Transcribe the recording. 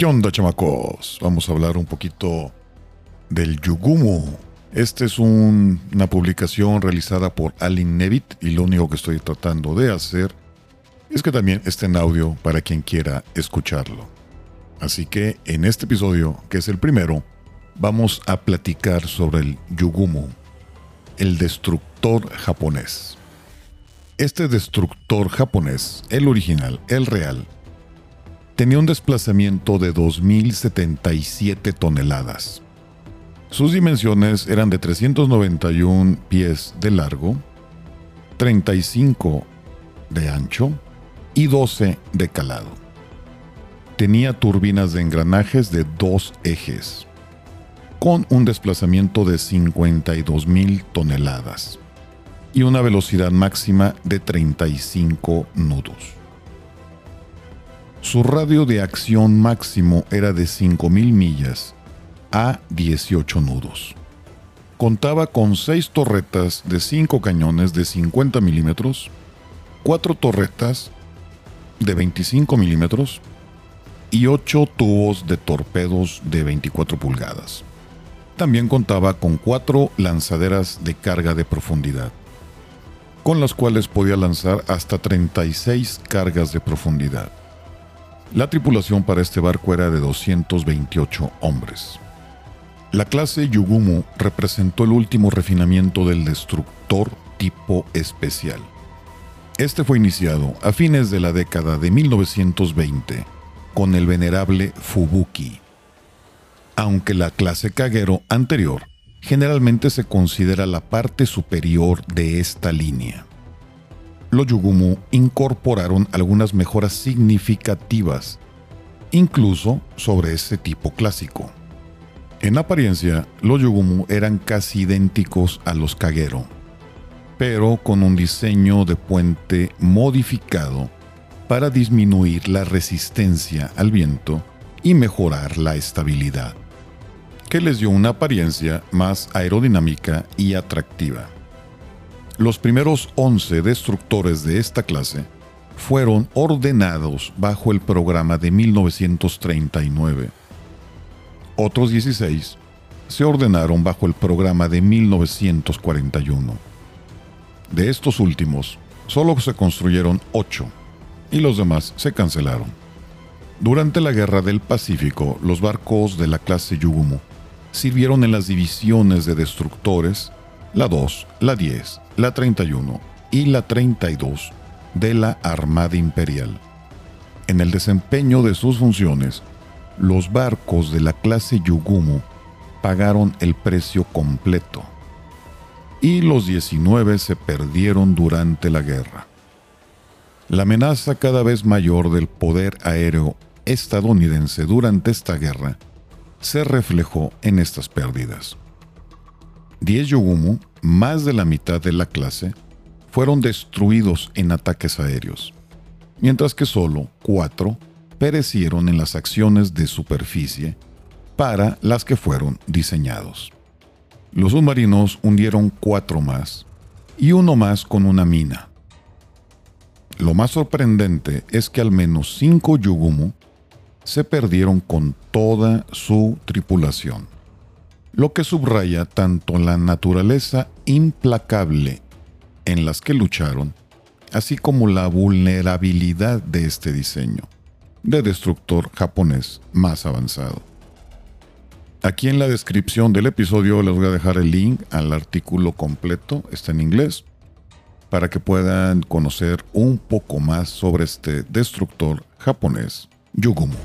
¿Qué onda, chamacos? Vamos a hablar un poquito del Yugumo. Esta es una publicación realizada por Alin Nevit y lo único que estoy tratando de hacer es que también esté en audio para quien quiera escucharlo. Así que en este episodio, que es el primero, vamos a platicar sobre el Yugumo, el destructor japonés. Este destructor japonés, el original, el real, tenía un desplazamiento de 2.077 toneladas. Sus dimensiones eran de 391 pies de largo, 35 de ancho y 12 de calado. Tenía turbinas de engranajes de dos ejes, con un desplazamiento de 52.000 toneladas y una velocidad máxima de 35 nudos. Su radio de acción máximo era de 5.000 millas a 18 nudos. Contaba con 6 torretas de 5 cañones de 50 milímetros, 4 torretas de 25 milímetros y 8 tubos de torpedos de 24 pulgadas. También contaba con 4 lanzaderas de carga de profundidad, con las cuales podía lanzar hasta 36 cargas de profundidad. La tripulación para este barco era de 228 hombres. La clase Yugumu representó el último refinamiento del destructor tipo especial. Este fue iniciado a fines de la década de 1920 con el venerable Fubuki. Aunque la clase Kagero anterior generalmente se considera la parte superior de esta línea los Yugumu incorporaron algunas mejoras significativas, incluso sobre ese tipo clásico. En apariencia, los Yugumu eran casi idénticos a los Kagero, pero con un diseño de puente modificado para disminuir la resistencia al viento y mejorar la estabilidad, que les dio una apariencia más aerodinámica y atractiva. Los primeros 11 destructores de esta clase fueron ordenados bajo el programa de 1939. Otros 16 se ordenaron bajo el programa de 1941. De estos últimos, solo se construyeron 8 y los demás se cancelaron. Durante la Guerra del Pacífico, los barcos de la clase Yugumo sirvieron en las divisiones de destructores la 2, la 10, la 31 y la 32 de la Armada Imperial. En el desempeño de sus funciones, los barcos de la clase Yugumo pagaron el precio completo y los 19 se perdieron durante la guerra. La amenaza cada vez mayor del poder aéreo estadounidense durante esta guerra se reflejó en estas pérdidas. 10 Yogumu, más de la mitad de la clase, fueron destruidos en ataques aéreos, mientras que solo 4 perecieron en las acciones de superficie para las que fueron diseñados. Los submarinos hundieron 4 más y uno más con una mina. Lo más sorprendente es que al menos 5 Yugumu se perdieron con toda su tripulación lo que subraya tanto la naturaleza implacable en las que lucharon, así como la vulnerabilidad de este diseño de destructor japonés más avanzado. Aquí en la descripción del episodio les voy a dejar el link al artículo completo, está en inglés, para que puedan conocer un poco más sobre este destructor japonés, Yugumo.